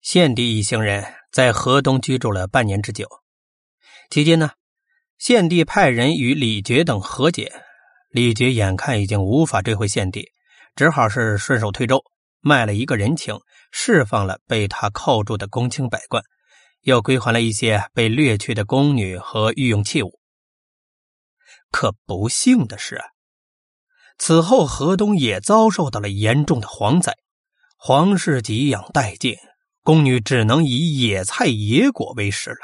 献帝一行人在河东居住了半年之久。期间呢，献帝派人与李傕等和解。李傕眼看已经无法追回献帝，只好是顺手推舟，卖了一个人情，释放了被他扣住的公卿百官，又归还了一些被掠去的宫女和御用器物。可不幸的是，此后河东也遭受到了严重的蝗灾，皇室给养殆尽。宫女只能以野菜野果为食了。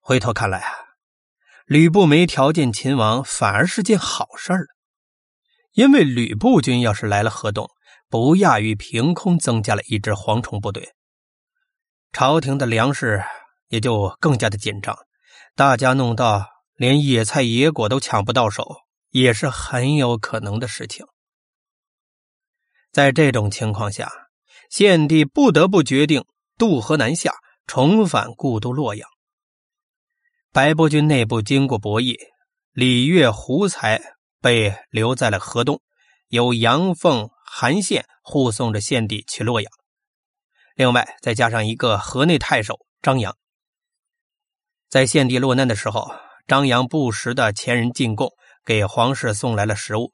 回头看来啊，吕布没条件秦王反而是件好事儿，因为吕布军要是来了河东，不亚于凭空增加了一支蝗虫部队，朝廷的粮食也就更加的紧张，大家弄到连野菜野果都抢不到手，也是很有可能的事情。在这种情况下。献帝不得不决定渡河南下，重返故都洛阳。白波军内部经过博弈，李岳、胡才被留在了河东，由杨凤、韩宪护送着献帝去洛阳。另外，再加上一个河内太守张扬。在献帝落难的时候，张扬不时的前人进贡，给皇室送来了食物。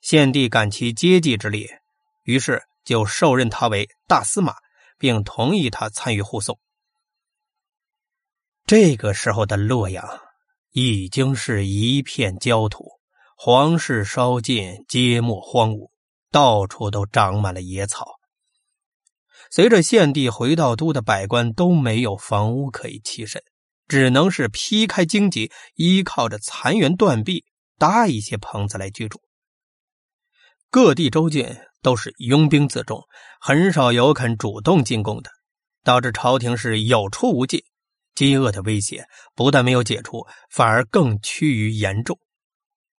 献帝感其接济之力，于是。就授任他为大司马，并同意他参与护送。这个时候的洛阳已经是一片焦土，皇室烧尽，街陌荒芜，到处都长满了野草。随着献帝回到都的百官都没有房屋可以栖身，只能是劈开荆棘，依靠着残垣断壁搭一些棚子来居住。各地州郡。都是拥兵自重，很少有肯主动进贡的，导致朝廷是有出无进，饥饿的威胁不但没有解除，反而更趋于严重。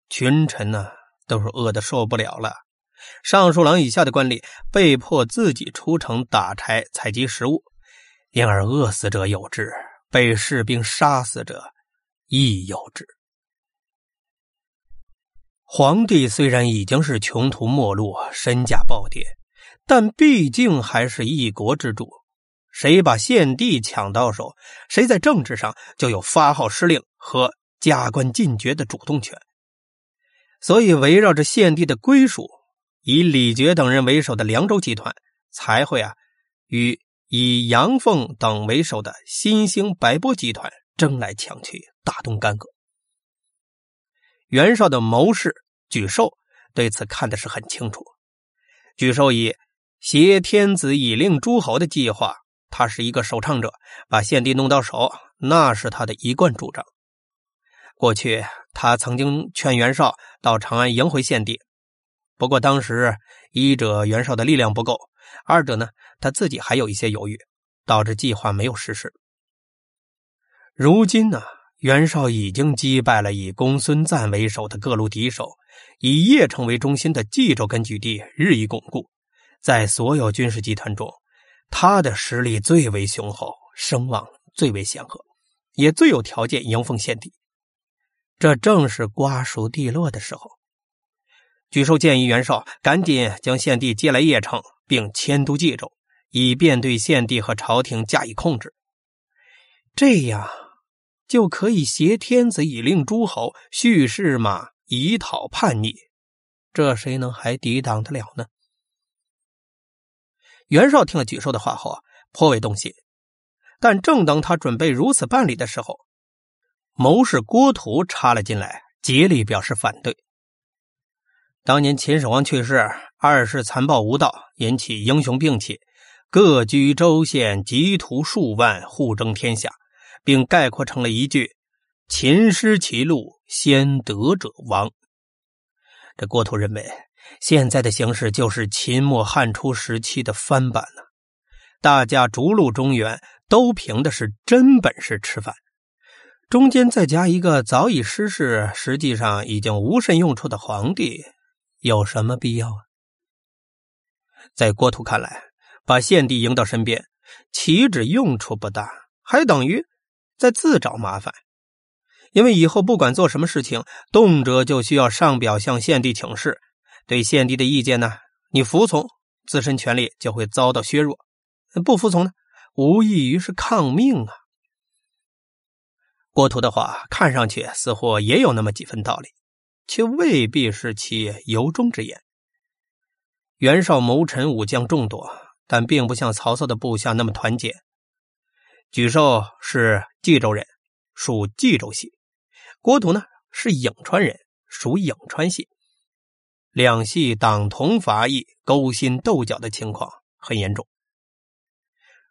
群臣呢都是饿得受不了了，尚书郎以下的官吏被迫自己出城打柴采集食物，因而饿死者有之，被士兵杀死者亦有之。皇帝虽然已经是穷途末路、身价暴跌，但毕竟还是一国之主。谁把献帝抢到手，谁在政治上就有发号施令和加官进爵的主动权。所以，围绕着献帝的归属，以李傕等人为首的凉州集团才会啊，与以杨凤等为首的新兴白波集团争来抢去，大动干戈。袁绍的谋士沮授对此看的是很清楚。沮授以挟天子以令诸侯的计划，他是一个首倡者，把献帝弄到手，那是他的一贯主张。过去他曾经劝袁绍到长安迎回献帝，不过当时一者袁绍的力量不够，二者呢他自己还有一些犹豫，导致计划没有实施。如今呢？袁绍已经击败了以公孙瓒为首的各路敌手，以邺城为中心的冀州根据地日益巩固，在所有军事集团中，他的实力最为雄厚，声望最为显赫，也最有条件迎奉献帝。这正是瓜熟蒂落的时候。沮授建议袁绍赶紧将献帝接来邺城，并迁都冀州，以便对献帝和朝廷加以控制。这样。就可以挟天子以令诸侯，蓄势马以讨叛逆，这谁能还抵挡得了呢？袁绍听了沮授的话后，颇为动心。但正当他准备如此办理的时候，谋士郭图插了进来，竭力表示反对。当年秦始皇去世，二世残暴无道，引起英雄并起，各居州县，集徒数万，互争天下。并概括成了一句：“秦失其路，先得者亡。”这郭图认为，现在的形势就是秦末汉初时期的翻版呢。大家逐鹿中原，都凭的是真本事吃饭，中间再加一个早已失势、实际上已经无甚用处的皇帝，有什么必要啊？在郭图看来，把献帝迎到身边，岂止用处不大，还等于……在自找麻烦，因为以后不管做什么事情，动辄就需要上表向献帝请示。对献帝的意见呢，你服从，自身权力就会遭到削弱，不服从呢，无异于是抗命啊。郭图的话看上去似乎也有那么几分道理，却未必是其由衷之言。袁绍谋臣武将众多，但并不像曹操的部下那么团结。沮授是冀州人，属冀州系；郭图呢是颍川人，属颍川系。两系党同伐异、勾心斗角的情况很严重。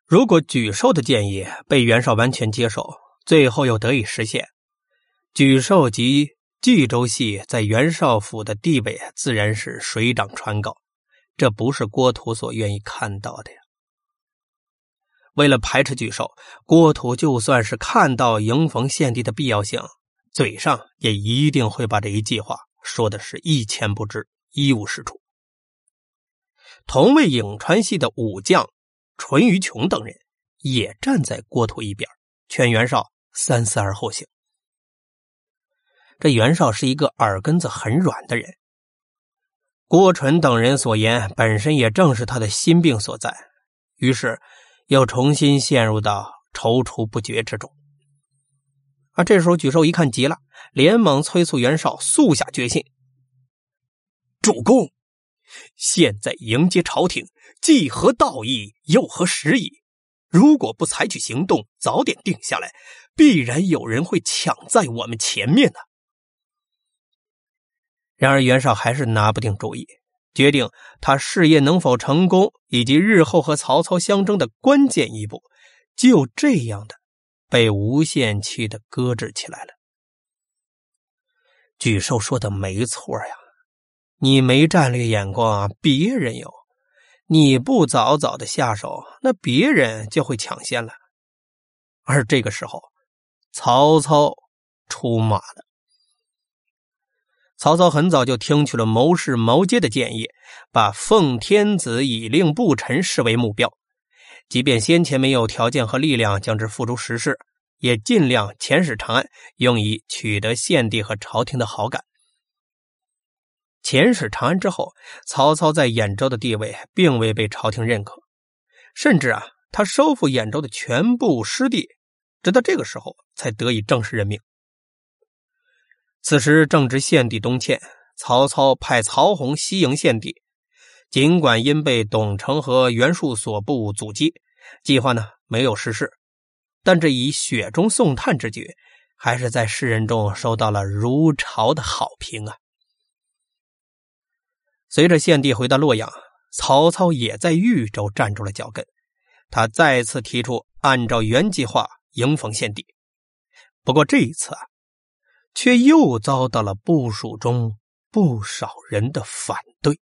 如果沮授的建议被袁绍完全接受，最后又得以实现，沮授及冀州系在袁绍府的地位自然是水涨船高，这不是郭图所愿意看到的。为了排斥沮授，郭图就算是看到迎逢献帝的必要性，嘴上也一定会把这一计划说的是一钱不值、一无是处。同为颍川系的武将淳于琼等人也站在郭图一边，劝袁绍。三思而后行。这袁绍是一个耳根子很软的人，郭纯等人所言本身也正是他的心病所在，于是又重新陷入到踌躇不决之中。而这时候，沮授一看急了，连忙催促袁绍速下决心。主公，现在迎接朝廷，既合道义，又合时宜。如果不采取行动，早点定下来。必然有人会抢在我们前面的。然而袁绍还是拿不定主意，决定他事业能否成功，以及日后和曹操相争的关键一步，就这样的被无限期的搁置起来了。沮授说的没错呀，你没战略眼光，别人有，你不早早的下手，那别人就会抢先了。而这个时候。曹操出马了。曹操很早就听取了谋士毛阶的建议，把奉天子以令不臣视为目标。即便先前没有条件和力量将之付诸实施，也尽量遣使长安，用以取得献帝和朝廷的好感。遣使长安之后，曹操在兖州的地位并未被朝廷认可，甚至啊，他收复兖州的全部失地。直到这个时候，才得以正式任命。此时正值献帝东迁，曹操派曹洪西迎献帝。尽管因被董承和袁术所部阻击，计划呢没有实施，但这以雪中送炭之举，还是在世人中受到了如潮的好评啊。随着献帝回到洛阳，曹操也在豫州站住了脚跟，他再次提出按照原计划。迎逢献帝，不过这一次啊，却又遭到了部署中不少人的反对。